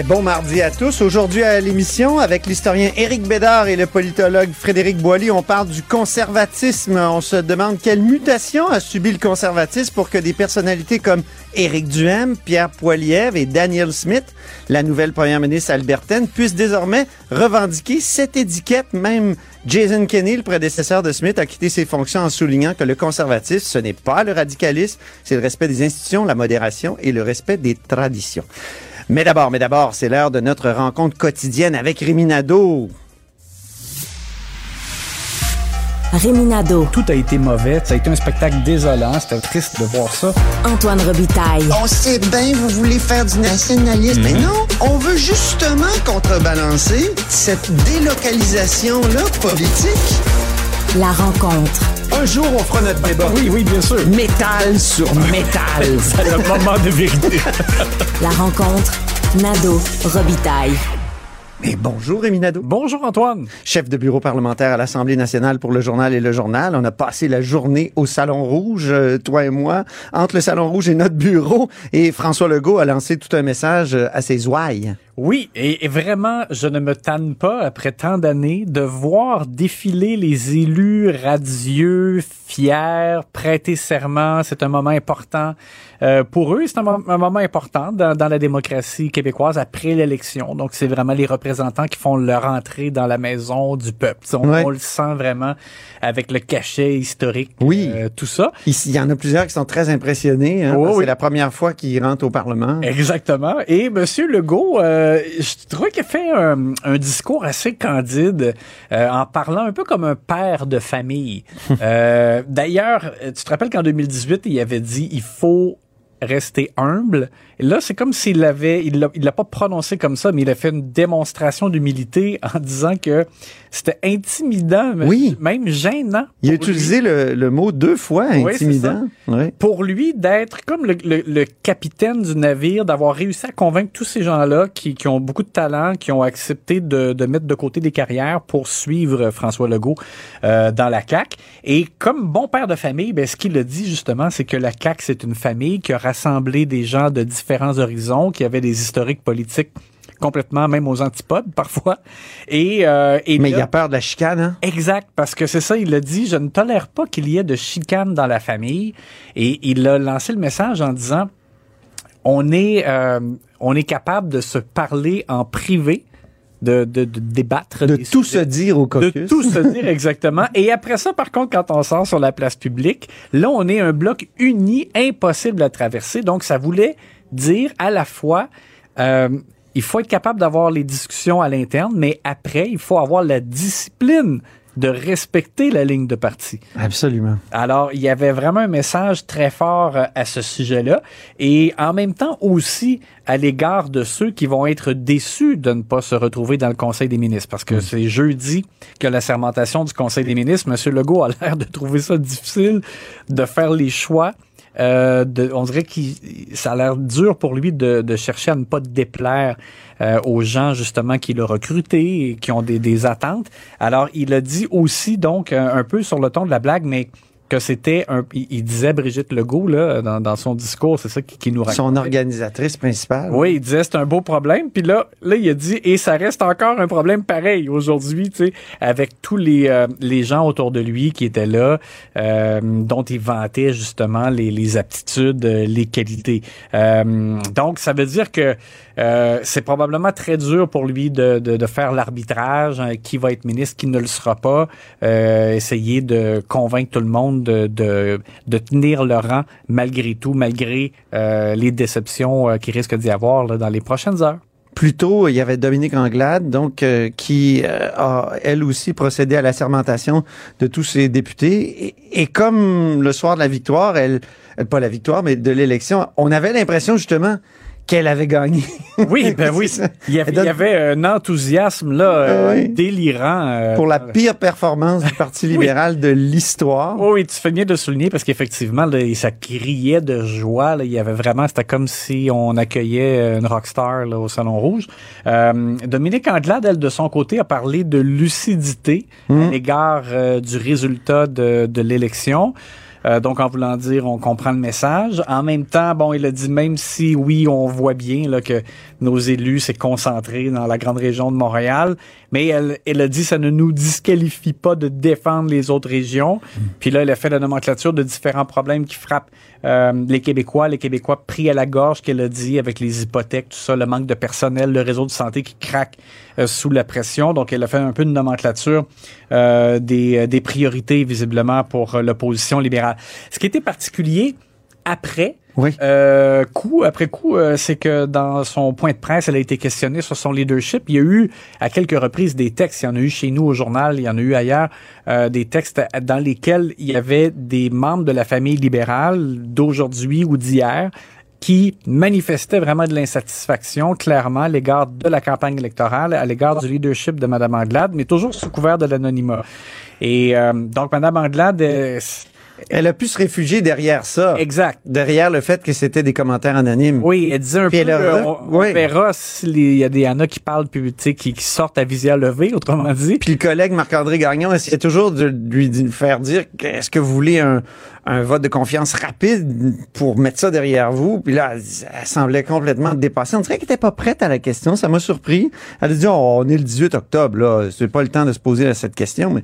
Bon mardi à tous. Aujourd'hui à l'émission, avec l'historien Éric Bédard et le politologue Frédéric Boilly, on parle du conservatisme. On se demande quelle mutation a subi le conservatisme pour que des personnalités comme Éric Duhem, Pierre Poilievre et Daniel Smith, la nouvelle première ministre albertaine, puissent désormais revendiquer cette étiquette. Même Jason Kenney, le prédécesseur de Smith, a quitté ses fonctions en soulignant que le conservatisme, ce n'est pas le radicalisme, c'est le respect des institutions, la modération et le respect des traditions. Mais d'abord, mais d'abord, c'est l'heure de notre rencontre quotidienne avec Réminado. Réminado. Tout a été mauvais. Ça a été un spectacle désolant. C'était triste de voir ça. Antoine Robitaille. On sait bien, vous voulez faire du nationalisme. Mais non, on veut justement contrebalancer cette délocalisation-là politique. La rencontre. Un jour, on fera notre débat. Oui, oui, bien sûr. Métal sur métal. C'est le moment de vérité. La rencontre. Nado Robitaille. Mais bonjour, Réminado. Bonjour, Antoine. Chef de bureau parlementaire à l'Assemblée nationale pour le journal et le journal. On a passé la journée au Salon Rouge, euh, toi et moi, entre le Salon Rouge et notre bureau. Et François Legault a lancé tout un message euh, à ses ouailles. Oui, et, et vraiment, je ne me tanne pas, après tant d'années, de voir défiler les élus radieux, fiers, prêter serment. C'est un moment important euh, pour eux. C'est un, mo- un moment important dans, dans la démocratie québécoise après l'élection. Donc, c'est vraiment les représentants qui font leur entrée dans la maison du peuple. On, Ouais. on le sent vraiment avec le cachet historique, Oui. euh, tout ça. Ici, il y en a plusieurs qui sont très impressionnés. Hein, oui. C'est la première fois qu'ils rentrent au Parlement. Exactement. Et Monsieur Legault, euh, je trouvais qu'il a fait un, un discours assez candide euh, en parlant un peu comme un père de famille. Euh, D'ailleurs, tu te rappelles qu'en 2018, il avait dit il faut rester humble. Là, c'est comme s'il l'avait, il l'a, il l'a pas prononcé comme ça, mais il a fait une démonstration d'humilité en disant que c'était intimidant, Oui. même gênant. Il a utilisé le, le mot deux fois, Oui, intimidant. Oui. pour lui d'être comme le, le- le capitaine du navire, d'avoir réussi à convaincre tous ces gens-là qui, qui ont beaucoup de talent, qui ont accepté de, de mettre de côté des carrières pour suivre François Legault euh, dans la CAQ. Et comme bon père de famille, ben, ce qu'il a dit justement, c'est que la CAQ, c'est une famille qui a rassemblé des gens de différents horizons, qui avaient des historiques politiques complètement même aux antipodes parfois. Et, euh, et Mais là- il a peur de la chicane. Hein? Exact, parce que c'est ça, il a dit, je ne tolère pas qu'il y ait de chicane dans la famille. Et il a lancé le message en disant, on est, euh, on est capable de se parler en privé, de, de, de débattre. De tout se dire au de caucus. tout se dire exactement. Et après ça, par contre, quand on sort sur la place publique, là, on est un bloc uni, impossible à traverser. Donc, ça voulait dire à la fois, euh, il faut être capable d'avoir les discussions à l'interne, mais après, il faut avoir la discipline de respecter la ligne de parti. Absolument. Alors, il y avait vraiment un message très fort euh, à ce sujet-là et en même temps aussi à l'égard de ceux qui vont être déçus de ne pas se retrouver dans le Conseil des ministres parce que c'est jeudi que la sermentation du Conseil des ministres. Monsieur Legault a l'air de trouver ça difficile de faire les choix. Euh, de, on dirait que ça a l'air dur pour lui de, chercher à ne pas déplaire euh, aux gens justement qui l'ont recruté et qui ont des, attentes. Alors, il a dit aussi donc un peu sur le ton de la blague, mais que c'était un. Il, il disait Brigitte Legault là dans, dans son discours, c'est ça qui, qui nous raconte. Son organisatrice principale. Oui, il disait c'est un beau problème. Puis là, là, il a dit et ça reste encore un problème pareil aujourd'hui, tu sais, avec tous les euh, les gens autour de lui qui étaient là, euh, dont il vantait justement les, les aptitudes, euh, les qualités. Euh, donc, ça veut dire que euh, c'est probablement très dur pour lui de, de, de faire l'arbitrage, hein, qui va être ministre, qui ne le sera pas, euh, essayer de convaincre tout le monde de, tenir le rang malgré tout, malgré euh, les déceptions euh, qu'il risque d'y avoir dans les prochaines heures. Plus tôt, il y avait Dominique Anglade, donc euh, qui euh, a elle aussi procédé à la sermentation de tous ses députés. Et, comme le soir de la victoire, elle- pas la victoire, mais de l'élection, on avait l'impression justement qu'elle avait gagné. Oui, ben oui. Il y avait, donne- il y avait un enthousiasme là, euh, Ah oui. délirant. euh, pour la pire performance du Parti libéral de l'histoire. Oui, oui, tu fais bien de souligner parce qu'effectivement, ça criait de joie. Là. Il y avait vraiment, c'était comme si on accueillait une rockstar là, au Salon Rouge. Euh, Dominique Anglade, elle, de son côté, a parlé de lucidité à l'égard euh, du résultat de, de l'élection. Euh, donc, en voulant dire, on comprend le message. En même temps, bon, il a dit, même si, oui, on voit bien là, que nos élus s'est concentré dans la grande région de Montréal, mais elle, elle a dit, ça ne nous disqualifie pas de défendre les autres régions. Puis là, elle a fait la nomenclature de différents problèmes qui frappent euh, les Québécois, les Québécois pris à la gorge, qu'elle a dit, avec les hypothèques, tout ça, le manque de personnel, le réseau de santé qui craque euh, sous la pression. Donc, elle a fait un peu une nomenclature euh, des, des priorités, visiblement, pour l'opposition libérale. Ce qui était particulier après, Oui. euh, coup après coup, euh, c'est que dans son point de presse, elle a été questionnée sur son leadership. Il y a eu à quelques reprises des textes. Il y en a eu chez nous au journal, il y en a eu ailleurs, euh, des textes dans lesquels il y avait des membres de la famille libérale d'aujourd'hui ou d'hier qui manifestaient vraiment de l'insatisfaction, clairement, à l'égard de la campagne électorale, à l'égard du leadership de Mme Anglade, mais toujours sous couvert de l'anonymat. Et euh, donc, Mme Anglade, euh, Elle a pu se réfugier derrière ça. exact. Derrière le fait que c'était des commentaires anonymes. Oui, elle disait un Puis peu, euh, on, on oui. verra s'il y a des Anna qui parlent, puis, tu sais, qui, qui sortent à visière levée, autrement dit. Puis le collègue Marc-André Gagnon essayait toujours de lui faire dire est-ce que vous voulez un, un vote de confiance rapide pour mettre ça derrière vous? Puis là, elle, elle semblait complètement dépassée. On dirait qu'elle était pas prête à la question. Ça m'a surpris. Elle a dit, oh, on est le 18 octobre, là. C'est pas le temps de se poser cette question, mais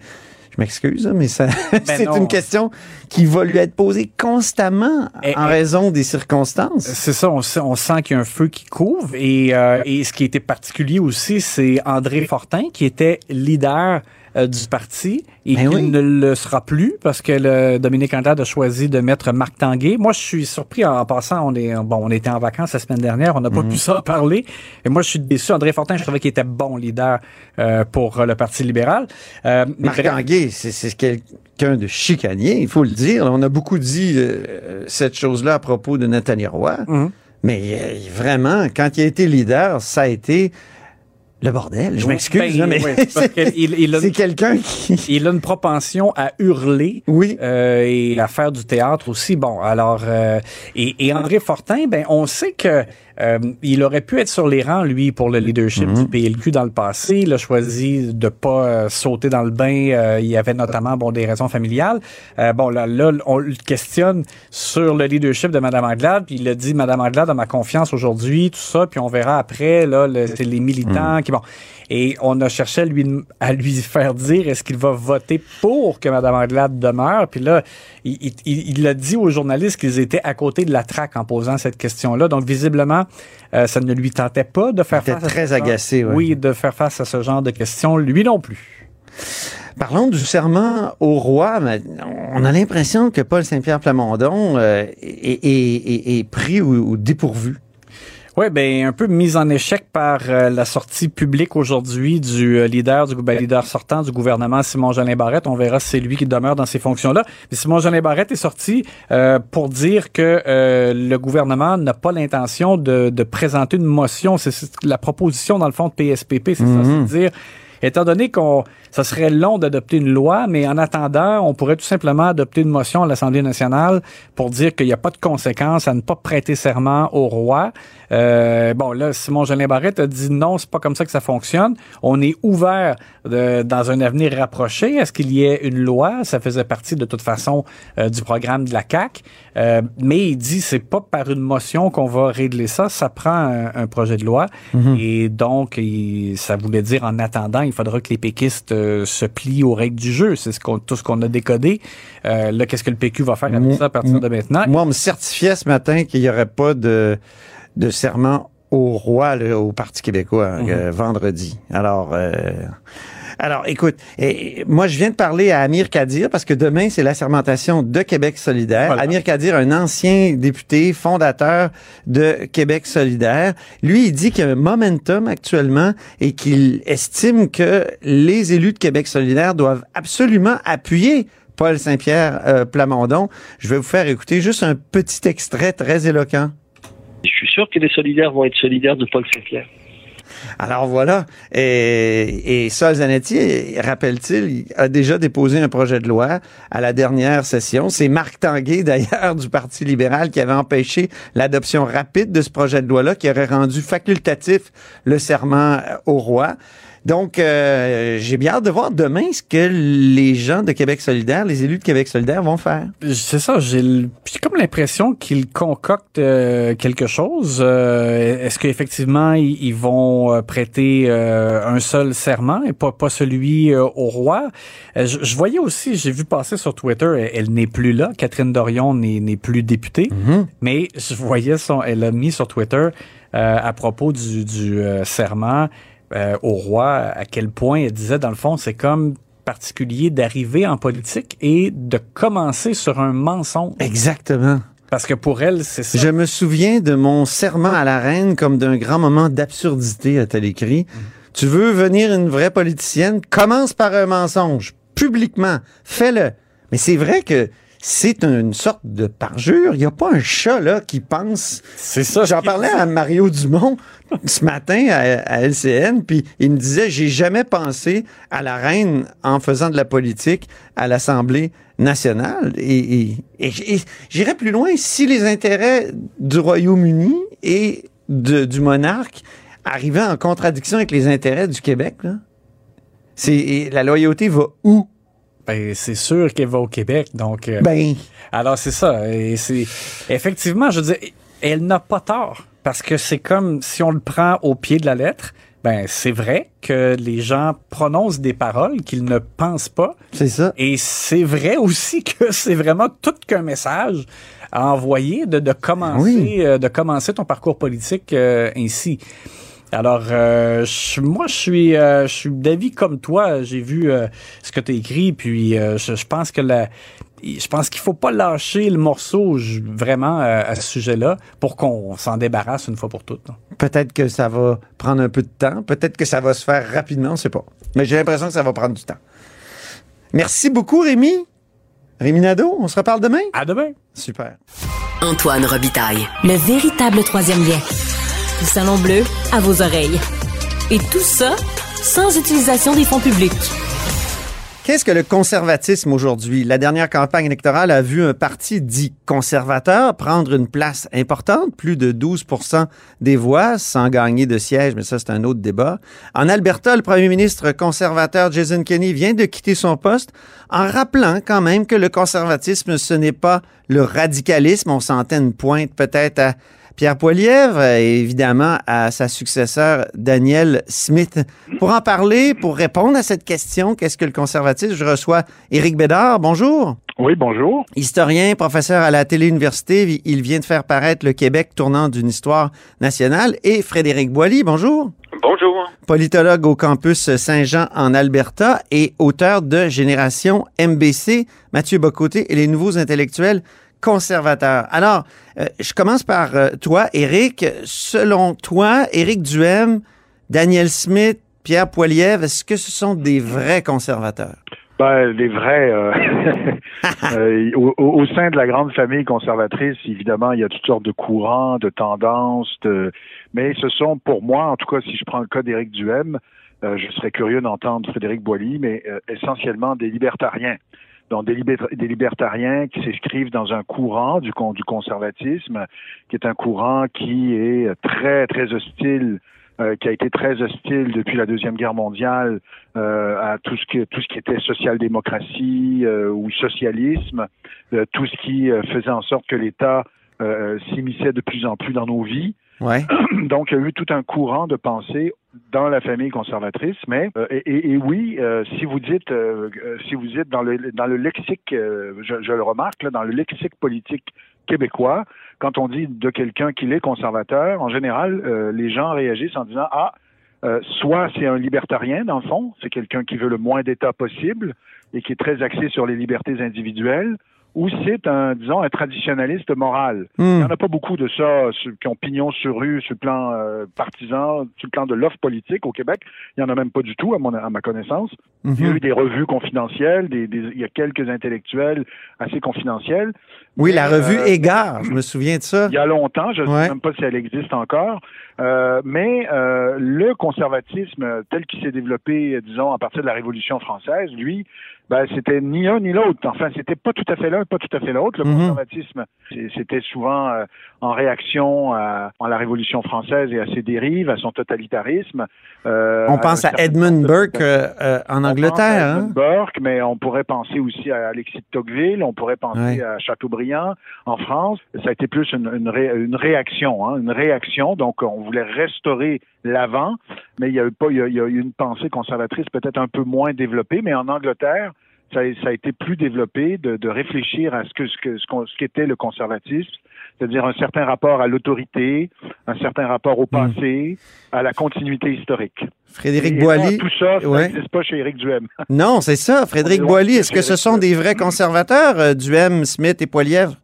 m'excuse, hein, mais ça, c'est non. une question qui va lui être posée constamment Et- en et- raison des circonstances. C'est ça, on sent, on sent qu'il y a un feu qui couvre. Et, euh, et ce qui était particulier aussi, c'est André Fortin, qui était leader du parti et Ben qui oui. ne le sera plus parce que le Dominique Anglade a choisi de mettre Marc Tanguay. Moi, je suis surpris en, passant. On est bon, on était en vacances la semaine dernière, on n'a pas pu s'en parler. Et moi, je suis déçu. André Fortin, je trouvais qu'il était bon leader euh, pour euh, le Parti libéral. Euh, Marc Tanguay, c'est quelqu'un de chicanier, il faut le dire. On a beaucoup dit euh, cette chose-là à propos de Nathalie Roy. Mhm. Mais euh, vraiment, quand il a été leader, ça a été le bordel. Je m'excuse, Ben, mais oui, parce que il- il a- c'est quelqu'un qui... il a une propension à hurler. Oui. euh, et à faire du théâtre aussi. Bon, alors euh, et, et André Fortin, ben on sait que euh, il aurait pu être sur les rangs lui pour le leadership du PLQ dans le passé. Il a choisi de pas euh, sauter dans le bain. Euh, il y avait notamment bon des raisons familiales. Bon là, là on le questionne sur le leadership de Madame Anglade, puis il a dit Madame Anglade a ma confiance aujourd'hui, tout ça, puis on verra après là le- les militants qui bon. Et on a cherché à lui, à lui faire dire est-ce qu'il va voter pour que Mme Anglade demeure. Puis là, il, il a dit aux journalistes qu'ils étaient à côté de la traque en posant cette question-là. Donc, visiblement, euh, ça ne lui tentait pas de faire Il était face à très ce genre- agacé, ouais. Oui, de faire face à ce genre de questions. Lui non plus. Parlons du serment au roi. on a l'impression que Paul Saint-Pierre Plamondon euh, est, est- est- est pris au dépourvu. Oui, ben un peu mise en échec par euh, la sortie publique aujourd'hui du euh, leader du ben, leader sortant du gouvernement Simon Jolin Barrette. On verra si c'est lui qui demeure dans ces fonctions-là. Mais Simon Jolin Barrette est sorti euh, pour dire que euh, le gouvernement n'a pas l'intention de, de présenter une motion. C'est la proposition dans le fond de PSPP, c'est ça, c'est de dire Étant donné qu'on, ça serait long d'adopter une loi, mais en attendant, on pourrait tout simplement adopter une motion à l'Assemblée nationale pour dire qu'il n'y a pas de conséquences à ne pas prêter serment au roi. Euh, bon, là, Simon Jolin Barrette a dit non, c'est pas comme ça que ça fonctionne. On est ouvert dans un avenir rapproché à ce qu'il y ait une loi? Ça faisait partie de toute façon euh, du programme de la CAC. Euh, mais il dit c'est pas par une motion qu'on va régler ça. Ça prend un, un projet de loi. Et donc, il- ça voulait dire en attendant, il faudra que les péquistes euh, se plient aux règles du jeu. C'est ce qu'on, tout ce qu'on a décodé. Euh, là, qu'est-ce que le PQ va faire avec ça à partir de maintenant? Moi, on me certifiait ce matin qu'il n'y aurait pas de, de serment au roi là, au Parti québécois Mhm. euh, vendredi. Alors, euh, alors, écoute, et, moi, je viens de parler à Amir Kadir parce que demain, c'est la sermentation de Québec solidaire. Voilà. Amir Kadir, un ancien député, fondateur de Québec solidaire, lui, il dit qu'il y a un momentum actuellement et qu'il estime que les élus de Québec solidaire doivent absolument appuyer Paul Saint-Pierre euh, Plamondon. Je vais vous faire écouter juste un petit extrait très éloquent. Je suis sûr que les solidaires vont être solidaires de Paul Saint-Pierre. Alors voilà. Et, et Sol Zanetti, rappelle-t-il, a déjà déposé un projet de loi à la dernière session. C'est Marc Tanguay, d'ailleurs, du Parti libéral, qui avait empêché l'adoption rapide de ce projet de loi-là, qui aurait rendu facultatif le serment au roi. Donc, euh, j'ai bien hâte de voir demain ce que les gens de Québec solidaire, les élus de Québec solidaire vont faire. C'est ça, j'ai comme l'impression qu'ils concoctent euh, quelque chose. Euh, est-ce qu'effectivement, ils, vont prêter un seul serment et pas, pas celui au roi? Je, voyais aussi, j'ai vu passer sur Twitter, elle, n'est plus là, Catherine Dorion n'est plus députée, mm-hmm. mais je voyais son, elle a mis sur Twitter à propos du, du serment, euh, au roi à quel point elle disait, dans le fond, c'est comme particulier d'arriver en politique et de commencer sur un mensonge. Exactement. Parce que pour elle, c'est ça. Je me souviens de mon serment à la reine comme d'un grand moment d'absurdité, a-t-elle écrit. Mm. Tu veux venir une vraie politicienne? Commence par un mensonge, publiquement. Fais-le. Mais c'est vrai que c'est une sorte de parjure. Il n'y a pas un chat là qui pense. C'est ça. J'en parlais à Mario Dumont ce matin à, LCN, puis il me disait j'ai jamais pensé à la reine en faisant de la politique à l'Assemblée nationale. Et, j'irais plus loin si les intérêts du Royaume-Uni et du monarque arrivaient en contradiction avec les intérêts du Québec. Là. C'est la loyauté va où? Ben, c'est sûr qu'elle va au Québec. Donc, euh, ben. Alors, c'est ça. Et c'est, effectivement, je veux dire, elle n'a pas tort. Parce que c'est comme si on le prend au pied de la lettre. Ben, c'est vrai que les gens prononcent des paroles qu'ils ne pensent pas. C'est ça. Et c'est vrai aussi que c'est vraiment tout qu'un message à envoyer de, de commencer, euh, de commencer ton parcours politique euh, ainsi. Alors, euh, moi, je suis, euh, je suis d'avis comme toi. J'ai vu euh, ce que tu as écrit, puis je, pense que la, je pense qu'il faut pas lâcher le morceau vraiment à ce sujet-là pour qu'on s'en débarrasse une fois pour toutes. Peut-être que ça va prendre un peu de temps. Peut-être que ça va se faire rapidement, on sait pas. Mais j'ai l'impression que ça va prendre du temps. Merci beaucoup, Rémi. Rémi Nadeau, on se reparle demain? À demain. Super. Antoine Robitaille. Le véritable troisième lien du Salon Bleu à vos oreilles. Et tout ça sans utilisation des fonds publics. Qu'est-ce que le conservatisme aujourd'hui? La dernière campagne électorale a vu un parti dit conservateur prendre une place importante, plus de 12% des voix, sans gagner de siège, mais ça c'est un autre débat. En Alberta, le premier ministre conservateur Jason Kenney vient de quitter son poste en rappelant quand même que le conservatisme, ce n'est pas le radicalisme. On sentait une pointe peut-être à Pierre Poilievre et évidemment à sa successeur Daniel Smith. Pour en parler, pour répondre à cette question, qu'est-ce que le conservatisme, je reçois Éric Bédard. Bonjour. Oui, bonjour. Historien, professeur à la Télé-Université, il vient de faire paraître le Québec tournant d'une histoire nationale. Et Frédéric Boilly, bonjour. Bonjour. Politologue au campus Saint-Jean en Alberta et auteur de Génération MBC, Mathieu Bocoté et les nouveaux intellectuels conservateur. Alors, euh, je commence par euh, toi, Éric. Selon toi, Éric Duhem, Daniel Smith, Pierre Poilievre, est-ce que ce sont des vrais conservateurs? Ben, les vrais. Euh, au, sein de la grande famille conservatrice, évidemment, il y a toutes sortes de courants, de tendances, de, mais ce sont, pour moi, en tout cas, si je prends le cas d'Éric Duhem, je serais curieux d'entendre Frédéric Boilly, mais essentiellement des libertariens donc des, libertariens qui s'inscrivent dans un courant du, du conservatisme, qui est un courant qui est très, très hostile euh, qui a été très hostile depuis la deuxième guerre mondiale euh, à tout ce qui tout ce qui était social-démocratie euh, ou socialisme, tout ce qui faisait en sorte que l'État s'immisçait de plus en plus dans nos vies. Donc, il y a eu tout un courant de pensée dans la famille conservatrice, mais euh, et, oui, euh, si vous dites euh, si vous dites dans le dans le lexique, je, je, le remarque là, dans le lexique politique québécois, quand on dit de quelqu'un qu'il est conservateur, en général, les gens réagissent en disant ah soit c'est un libertarien dans le fond, c'est quelqu'un qui veut le moins d'État possible et qui est très axé sur les libertés individuelles, ou c'est un, disons, un traditionnaliste moral. Hmm. Il n'y en a pas beaucoup de ça ceux qui ont pignon sur rue sur le plan euh, partisan, sur le plan de l'offre politique au Québec. Il n'y en a même pas du tout, à, mon, à ma connaissance. Il y a eu des revues confidentielles, des, des- il y a quelques intellectuels assez confidentiels. Oui, la revue euh, Égard, je me souviens de ça. Il y a longtemps, je ne Ouais. sais même pas si elle existe encore, euh, mais euh, le conservatisme tel qu'il s'est développé, disons, à partir de la Révolution française, lui, ben, c'était ni un ni l'autre. Enfin, c'était pas tout à fait l'un, pas tout à fait l'autre. Le Mhm. conservatisme, c'était souvent euh, en réaction à, à la Révolution française et à ses dérives, à son totalitarisme. Euh, On pense un à certain Edmund Burke euh, euh, en pense à Angleterre. hein? Edmund Burke, mais on pourrait penser aussi à Alexis de Tocqueville, on pourrait penser Ouais. à Chateaubriand en France. Ça a été plus une, une, ré- une réaction, hein, une réaction. Donc, on voulait restaurer l'avant, mais il y a eu pas, il y a, il y a eu une pensée conservatrice peut-être un peu moins développée. Mais en Angleterre, ça, a- ça a été plus développé de, de réfléchir à ce que ce que ce qu'était le conservatisme, c'est-à-dire un certain rapport à l'autorité, un certain rapport au passé, à la continuité historique. Frédéric Et là, tout ça, ça ouais. n'existe pas chez Éric Duhem. Non, c'est ça. Frédéric de est-ce que ce sont des vrais conservateurs, euh, Duhem, Smith et Poilievre?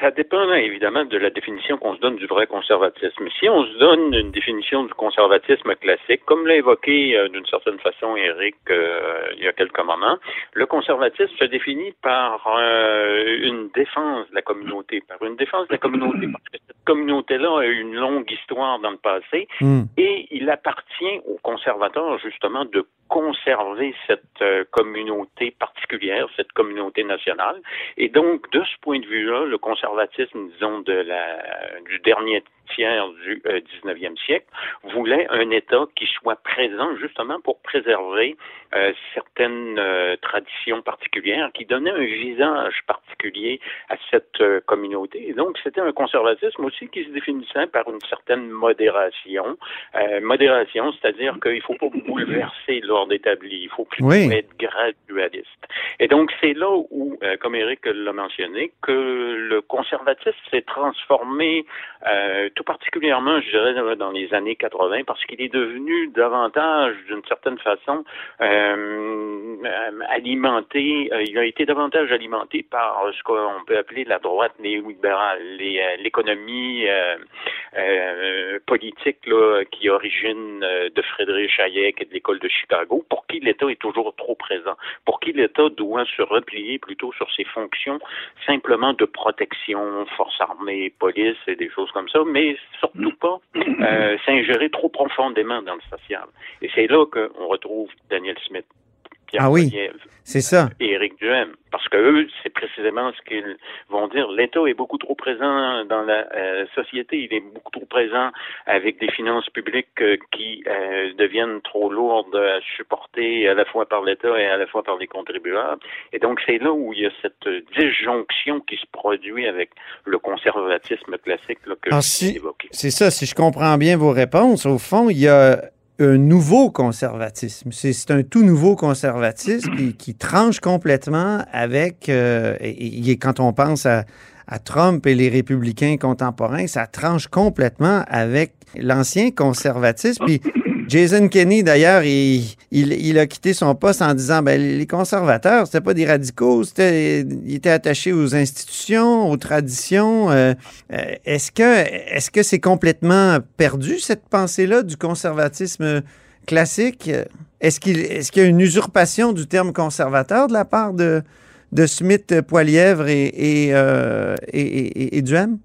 Ça dépend hein, évidemment de la définition qu'on se donne du vrai conservatisme. Si on se donne une définition du conservatisme classique, comme l'a évoqué euh, d'une certaine façon Eric euh, il y a quelques moments, le conservatisme se définit par euh, une défense de la communauté, par une défense de la communauté, parce que cette communauté-là a eu une longue histoire dans le passé Hmm. et il appartient aux conservateurs justement de conserver cette euh, communauté particulière, cette communauté nationale. Et donc, de ce point de vue-là, le conservatisme, disons, de la, du dernier tiers du euh, 19e siècle, voulait un État qui soit présent justement pour préserver euh, certaines euh, traditions particulières, qui donnaient un visage particulier à cette euh, communauté. Et donc, c'était un conservatisme aussi qui se définissait par une certaine modération. Euh, modération, c'est-à-dire qu'il ne faut pas bouleverser l'ordre établi, il faut plutôt Oui. être gradualiste. Et donc, c'est là où, euh, comme Eric l'a mentionné, que le conservatisme s'est transformé euh, tout particulièrement, je dirais, dans- les années 80, parce qu'il est devenu davantage, d'une certaine façon, euh, euh, alimenté, euh, il a été davantage alimenté par ce qu'on peut appeler la droite néolibérale, euh, l'économie euh, euh, politique là, qui origine euh, de Frédéric Hayek et de l'école de Chicago, pour qui l'État est toujours trop présent, pour qui l'État doit se replier plutôt sur ses fonctions simplement de protection, force armée, police et des choses comme ça, mais surtout pas euh, s'ingérer trop profondément dans le social. Et c'est là qu'on retrouve Daniel Smith, Pierre Ah oui. Poilievre C'est ça. et Éric Duhem. Parce que eux, c'est précisément ce qu'ils vont dire. L'État est beaucoup trop présent dans la euh, société. Il est beaucoup trop présent avec des finances publiques euh, qui euh, deviennent trop lourdes à supporter à la fois par l'État et à la fois par les contribuables. Et donc, c'est là où il y a cette disjonction qui se produit avec le conservatisme classique là, que Alors, j'ai évoqué. C'est ça, si je comprends bien vos réponses, au fond, il y a un nouveau conservatisme. C'est un tout nouveau conservatisme qui, qui tranche complètement avec, euh, et, et quand on pense à, à Trump et les républicains contemporains, ça tranche complètement avec l'ancien conservatisme. Jason Kenney, d'ailleurs, il, il, a quitté son poste en disant ben, les conservateurs, c'était pas des radicaux, c'était, ils étaient attachés aux institutions, aux traditions. euh, euh, est-ce que est-ce que c'est complètement perdu cette pensée-là du conservatisme classique? Est-ce qu'il est-ce qu'il y a une usurpation du terme conservateur de la part de Smith, Poilièvre et et, euh, et, Duhem?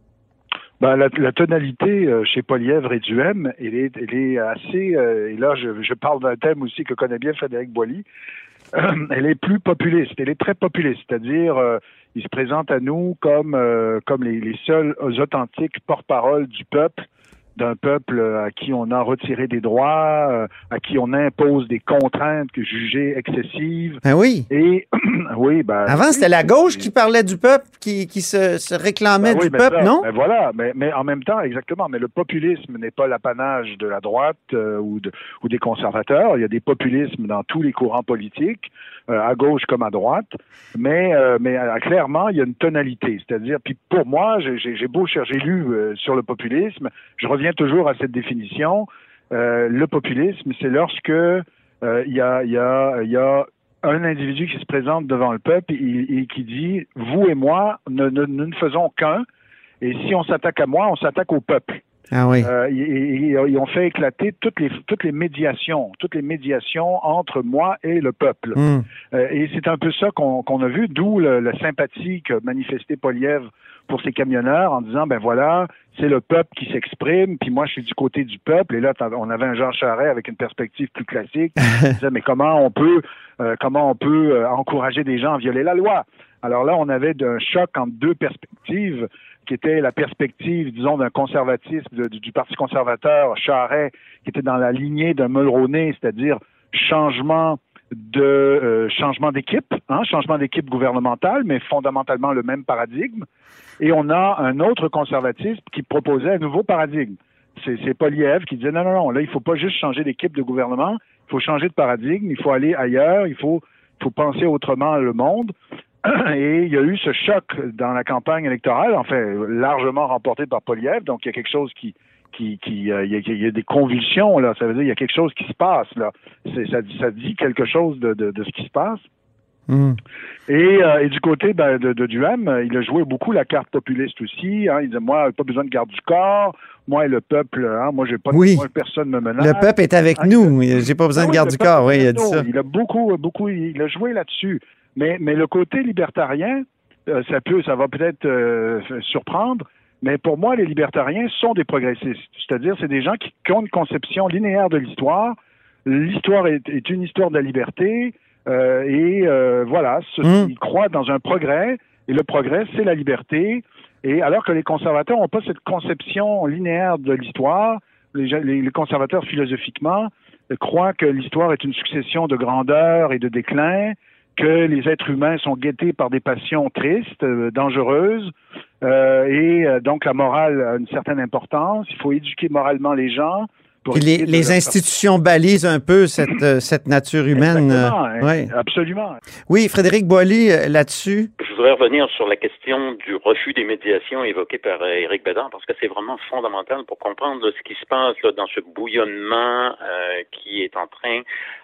Ben, la, la tonalité euh, chez Polièvre et Duhem, elle est, elle est assez, euh, et là je, je parle d'un thème aussi que connaît bien Frédéric Boilly, elle est plus populiste, elle est très populiste, c'est-à-dire euh, ils se présentent à nous comme, euh, comme les, les seuls authentiques porte-parole du peuple, d'un peuple euh, à qui on a retiré des droits, euh, à qui on impose des contraintes que jugées excessives. Ben oui. Et oui, ben, Avant, c'était la gauche qui parlait du peuple, qui, qui se, se réclamait Ben oui, du mais peuple, ça, non? ben voilà, mais, mais en même temps, exactement. Mais le populisme n'est pas l'apanage de la droite euh, ou, de, ou des conservateurs. Il y a des populismes dans tous les courants politiques, à gauche comme à droite. Mais, euh, mais euh, clairement, il y a une tonalité. C'est-à-dire, puis pour moi, j'ai- beau chercher, lu euh, sur le populisme, je reviens toujours à cette définition. Euh, le populisme, c'est lorsque euh, il y, a, y, a, y a un individu qui se présente devant le peuple et, qui dit vous et moi nous ne faisons qu'un et si on s'attaque à moi, on s'attaque au peuple. Ah oui. Euh, ils, ont fait éclater toutes les toutes les médiations, toutes les médiations entre moi et le peuple. Hmm. Euh, et c'est un peu ça qu'on a vu, d'où la sympathie que manifestait Poliev pour ces camionneurs en disant ben voilà, c'est le peuple qui s'exprime, puis moi je suis du côté du peuple. Et là, on avait un Jean Charest avec une perspective plus classique. Disait mais comment on peut euh, comment on peut euh, encourager des gens à violer la loi? Alors là, on avait un choc entre deux perspectives qui était la perspective, disons, d'un conservatisme du, Parti conservateur, Charret, qui était dans la lignée d'un Mulroney, c'est-à-dire changement de euh, changement d'équipe, hein, changement d'équipe gouvernementale, mais fondamentalement le même paradigme. Et on a un autre conservatisme qui proposait un nouveau paradigme. C'est Poliev qui disait non, non, non, là, il faut pas juste changer d'équipe de gouvernement, il faut changer de paradigme, il faut aller ailleurs, il faut, faut penser autrement le monde. Et il y a eu ce choc dans la campagne électorale, en fait, largement remporté par Poliev. Donc, il y a quelque chose qui, qui, qui euh, il, y a, des convulsions là. Ça veut dire il y a quelque chose qui se passe là. Ça, ça dit quelque chose de, de, de ce qui se passe. Hmm. Et, euh, et, du côté ben, de, de, Duhem, il a joué beaucoup la carte populiste aussi. Hein. Il disait moi, pas besoin de garde du corps. Moi et le peuple, hein, moi j'ai pas oui. moi, personne me menace. Le peuple est avec nous. J'ai pas besoin de garde du corps. Oui, il a dit ça. Il a beaucoup, beaucoup, il a joué là-dessus. Mais, mais le côté libertarien, euh, ça peut, ça va peut-être euh, surprendre, mais pour moi, les libertariens sont des progressistes. C'est-à-dire, c'est des gens qui, ont une conception linéaire de l'histoire. L'histoire est, est, une histoire de la liberté, euh, et euh, voilà, mmh. ils croient dans un progrès, et le progrès, c'est la liberté. Et alors que les conservateurs n'ont pas cette conception linéaire de l'histoire, les, les, les, conservateurs philosophiquement croient que l'histoire est une succession de grandeur et de déclin, que les êtres humains sont guettés par des passions tristes, euh, dangereuses, euh, et euh, donc la morale a une certaine importance. Il faut éduquer moralement les gens. Les, les institutions balisent un peu cette, cette nature humaine. Oui, Absolument. Oui, Frédéric Boilly, là-dessus. Je voudrais revenir sur la question du refus des médiations évoquée par Éric Bédard, parce que c'est vraiment fondamental pour comprendre ce qui se passe là, dans ce bouillonnement qui est en train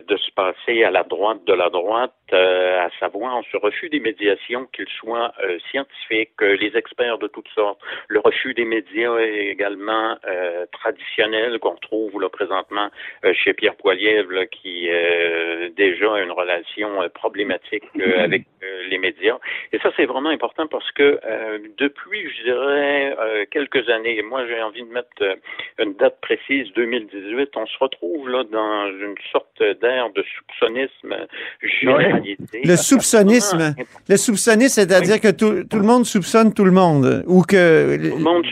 de se passer à la droite de la droite euh, à savoir ce refus des médiations, qu'ils soient euh, scientifiques, euh, les experts de toutes sortes, le refus des médias également traditionnels qu'on retrouve là présentement chez Pierre Poilievre, là, qui déjà a une relation problématique avec les médias. Et ça, c'est vraiment important parce que depuis, je dirais, quelques années, moi j'ai envie de mettre une date précise, 2018, on se retrouve là dans une sorte d'ère de soupçonnisme le soupçonnisme. Le soupçonnisme, c'est-à-dire que tout, le monde soupçonne tout le monde, ou que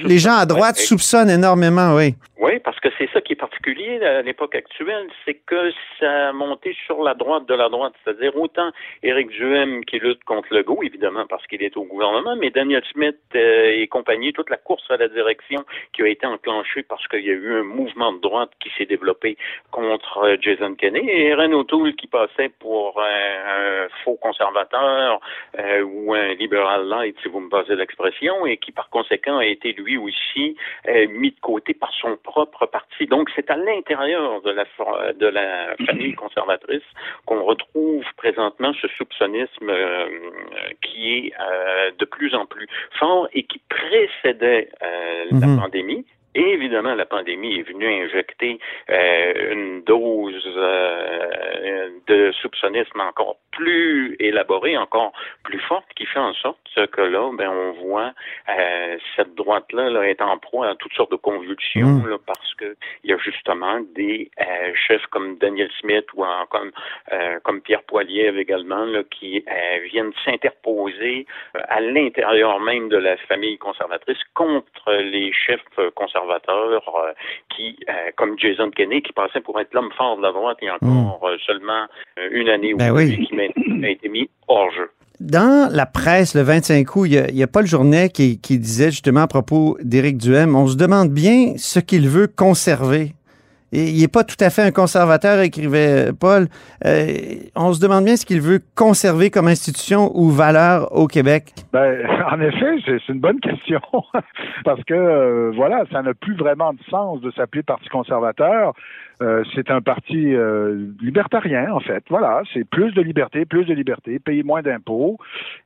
les gens à droite soupçonnent énormément, oui. Oui, que c'est ça qui est particulier à l'époque actuelle, c'est que ça a monté sur la droite de la droite, c'est-à-dire autant Éric Duhem qui lutte contre le Legault, évidemment parce qu'il est au gouvernement, mais Daniel Smith euh, et compagnie, toute la course à la direction qui a été enclenchée parce qu'il y a eu un mouvement de droite qui s'est développé contre euh, Jason Kenney et Renaud O'Toole qui passait pour un, faux conservateur euh, ou un liberal light, si vous me passez l'expression, et qui par conséquent a été lui aussi mis de côté par son propre parti. Donc, c'est à l'intérieur de la, de la famille conservatrice qu'on retrouve présentement ce soupçonnisme euh, qui est euh, de plus en plus fort et qui précédait euh, la mhm. pandémie. Et évidemment, la pandémie est venue injecter une dose de soupçonnisme encore plus élaborée, encore plus forte, qui fait en sorte que là, ben, on voit euh, cette droite-là là, est en proie à toutes sortes de convulsions mmh. là, parce que il y a justement des euh, chefs comme Daniel Smith ou comme euh, comme Pierre Poilievre également là, qui euh, viennent s'interposer euh, à l'intérieur même de la famille conservatrice contre les chefs conservateurs qui, comme Jason Kenney, qui passait pour être l'homme fort de la droite il y a mmh. encore seulement une année ben où qui a été mis hors jeu. Dans la presse, le 25 août, il y a, Paul Journet qui, disait justement à propos d'Éric Duhem, on se demande bien ce qu'il veut conserver. Il n'est pas tout à fait un conservateur, écrivait Paul. Euh, on se demande bien ce qu'il veut conserver comme institution ou valeur au Québec. Ben, en effet, c'est une bonne question. Parce que, euh, voilà, ça n'a plus vraiment de sens de s'appeler Parti conservateur. Euh, c'est un parti euh, libertarien, en fait. Voilà, c'est plus de liberté, plus de liberté, payer moins d'impôts.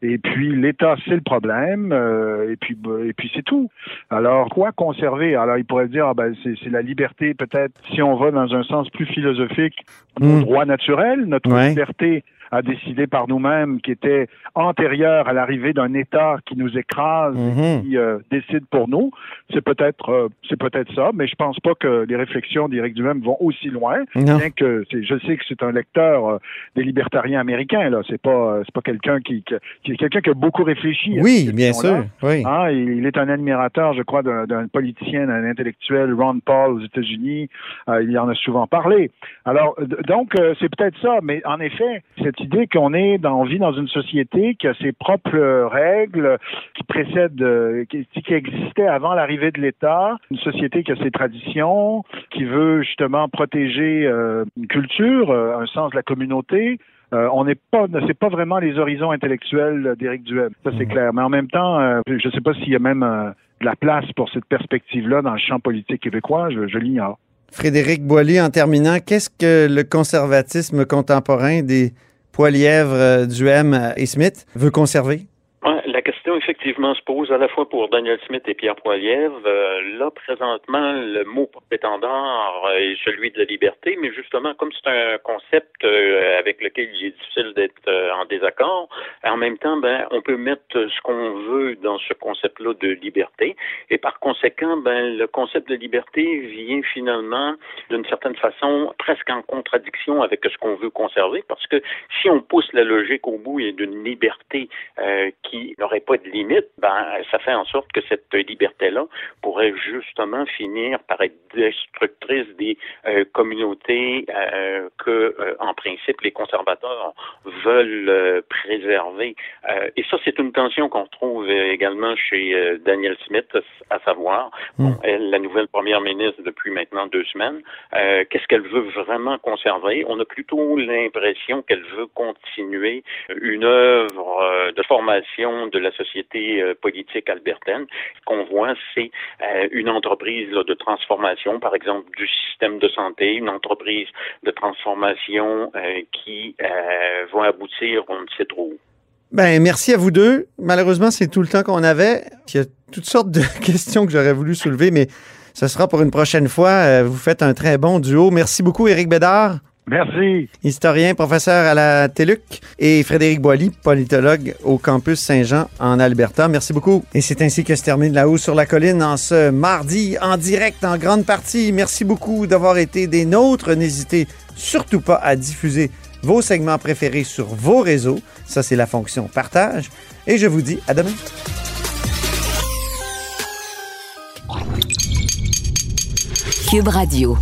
Et puis l'État, c'est le problème. Euh, et puis, et puis c'est tout. Alors quoi conserver? Alors il pourrait dire, ah, ben, c'est la liberté, peut-être, si on va dans un sens plus philosophique, nos mmh. droits naturels, notre liberté à décider par nous-mêmes, qui était antérieur à l'arrivée d'un État qui nous écrase et mhm. qui euh, décide pour nous. C'est peut-être euh, c'est peut-être ça, mais je pense pas que les réflexions d'Éric Duhem vont aussi loin. Bien que je sais que c'est un lecteur euh, des libertariens américains. Là, c'est pas c'est pas quelqu'un qui, qui, est quelqu'un qui a beaucoup réfléchi. oui, bien sûr. Oui. Ah, il est un admirateur, je crois, d'un politicien, d'un intellectuel, Ron Paul aux États-Unis. il en a souvent parlé. Alors donc c'est peut-être ça, mais en effet, cette idée qu'on est dans, on vit dans une société qui a ses propres règles, qui précèdent, euh, qui, qui existait avant l'arrivée de l'État, une société qui a ses traditions, qui veut justement protéger euh, une culture, euh, un sens de la communauté. on n'est pas, c'est pas vraiment les horizons intellectuels d'Éric Duhem, ça c'est clair. Mais en même temps, je ne sais pas s'il y a même de la place pour cette perspective-là dans le champ politique québécois, je, je l'ignore. Frédéric Boilly, en terminant, qu'est-ce que le conservatisme contemporain des Poilièvre, euh, Duhem et Smith veut conserver? Question effectivement se pose à la fois pour Daniel Smith et Pierre Poilievre. Euh, là, présentement, le mot étendard est celui de la liberté, mais justement, comme c'est un concept euh, avec lequel il est difficile d'être euh, en désaccord, en même temps, ben, on peut mettre ce qu'on veut dans ce concept-là de liberté, et par conséquent, ben, le concept de liberté vient finalement, d'une certaine façon, presque en contradiction avec ce qu'on veut conserver, parce que si on pousse la logique au bout et d'une liberté qui n'aurait pas de limite, ben, ça fait en sorte que cette liberté-là pourrait justement finir par être destructrice des euh, communautés euh, que, euh, en principe, les conservateurs veulent préserver. et ça, c'est une tension qu'on retrouve également chez Daniel Smith, à savoir, hmm. elle, la nouvelle première ministre depuis maintenant deux semaines, qu'est-ce qu'elle veut vraiment conserver? On a plutôt l'impression qu'elle veut continuer une œuvre de formation de la société euh, politique albertaine. Ce qu'on voit, c'est euh, une entreprise de transformation, par exemple, du système de santé, une entreprise de transformation euh, qui va aboutir, on ne sait trop Ben, merci à vous deux. Malheureusement, c'est tout le temps qu'on avait. Il y a toutes sortes de questions que j'aurais voulu soulever, mais ce sera pour une prochaine fois. Vous faites un très bon duo. Merci beaucoup, Éric Bédard. Merci. Historien, professeur à la TELUC et Frédéric Boilly, politologue au campus Saint-Jean en Alberta. Merci beaucoup. Et c'est ainsi que se termine La Haut sur la Colline en ce mardi en direct en grande partie. Merci beaucoup d'avoir été des nôtres. N'hésitez surtout pas à diffuser vos segments préférés sur vos réseaux. Ça, c'est la fonction partage. Et je vous dis à demain. Cube Radio.